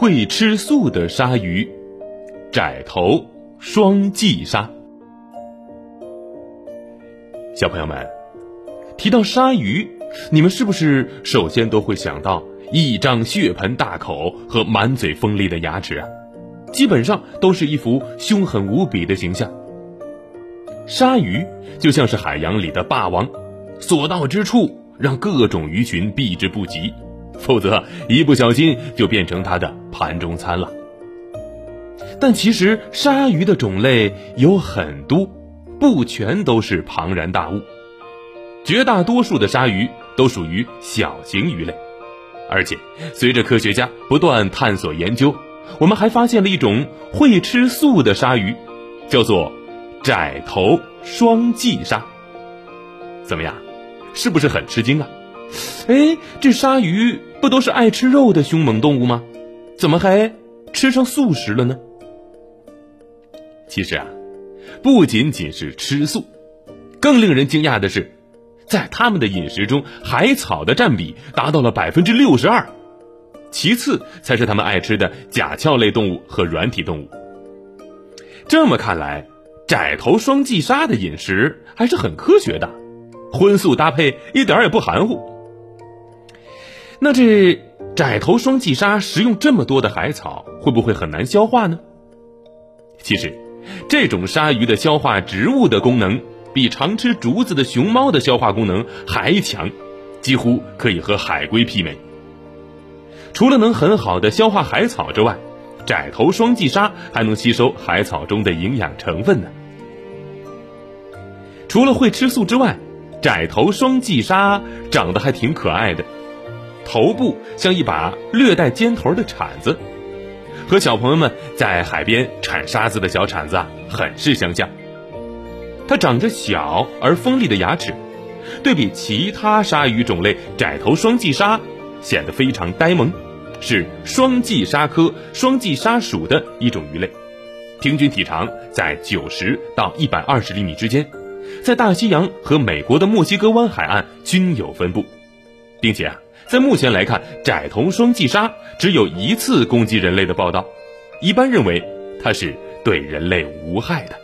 会吃素的鲨鱼——窄头双髻鲨。小朋友们，提到鲨鱼，你们是不是首先都会想到一张血盆大口和满嘴锋利的牙齿啊？基本上都是一副凶狠无比的形象。鲨鱼就像是海洋里的霸王，所到之处让各种鱼群避之不及。否则，一不小心就变成它的盘中餐了。但其实，鲨鱼的种类有很多，不全都是庞然大物。绝大多数的鲨鱼都属于小型鱼类，而且随着科学家不断探索研究，我们还发现了一种会吃素的鲨鱼，叫做窄头双髻鲨。怎么样，是不是很吃惊啊？哎，这鲨鱼。不都是爱吃肉的凶猛动物吗？怎么还吃上素食了呢？其实啊，不仅仅是吃素，更令人惊讶的是，在他们的饮食中，海草的占比达到了百分之六十二，其次才是他们爱吃的甲壳类动物和软体动物。这么看来，窄头双髻鲨的饮食还是很科学的，荤素搭配一点也不含糊。那这窄头双髻鲨食用这么多的海草，会不会很难消化呢？其实，这种鲨鱼的消化植物的功能，比常吃竹子的熊猫的消化功能还强，几乎可以和海龟媲美。除了能很好的消化海草之外，窄头双髻鲨还能吸收海草中的营养成分呢。除了会吃素之外，窄头双髻鲨长得还挺可爱的。头部像一把略带尖头的铲子，和小朋友们在海边铲沙子的小铲子啊，很是相像。它长着小而锋利的牙齿，对比其他鲨鱼种类，窄头双髻鲨显得非常呆萌，是双髻鲨科双髻鲨属的一种鱼类，平均体长在九十到一百二十厘米之间，在大西洋和美国的墨西哥湾海岸均有分布，并且啊。在目前来看，窄头双髻鲨只有一次攻击人类的报道，一般认为它是对人类无害的。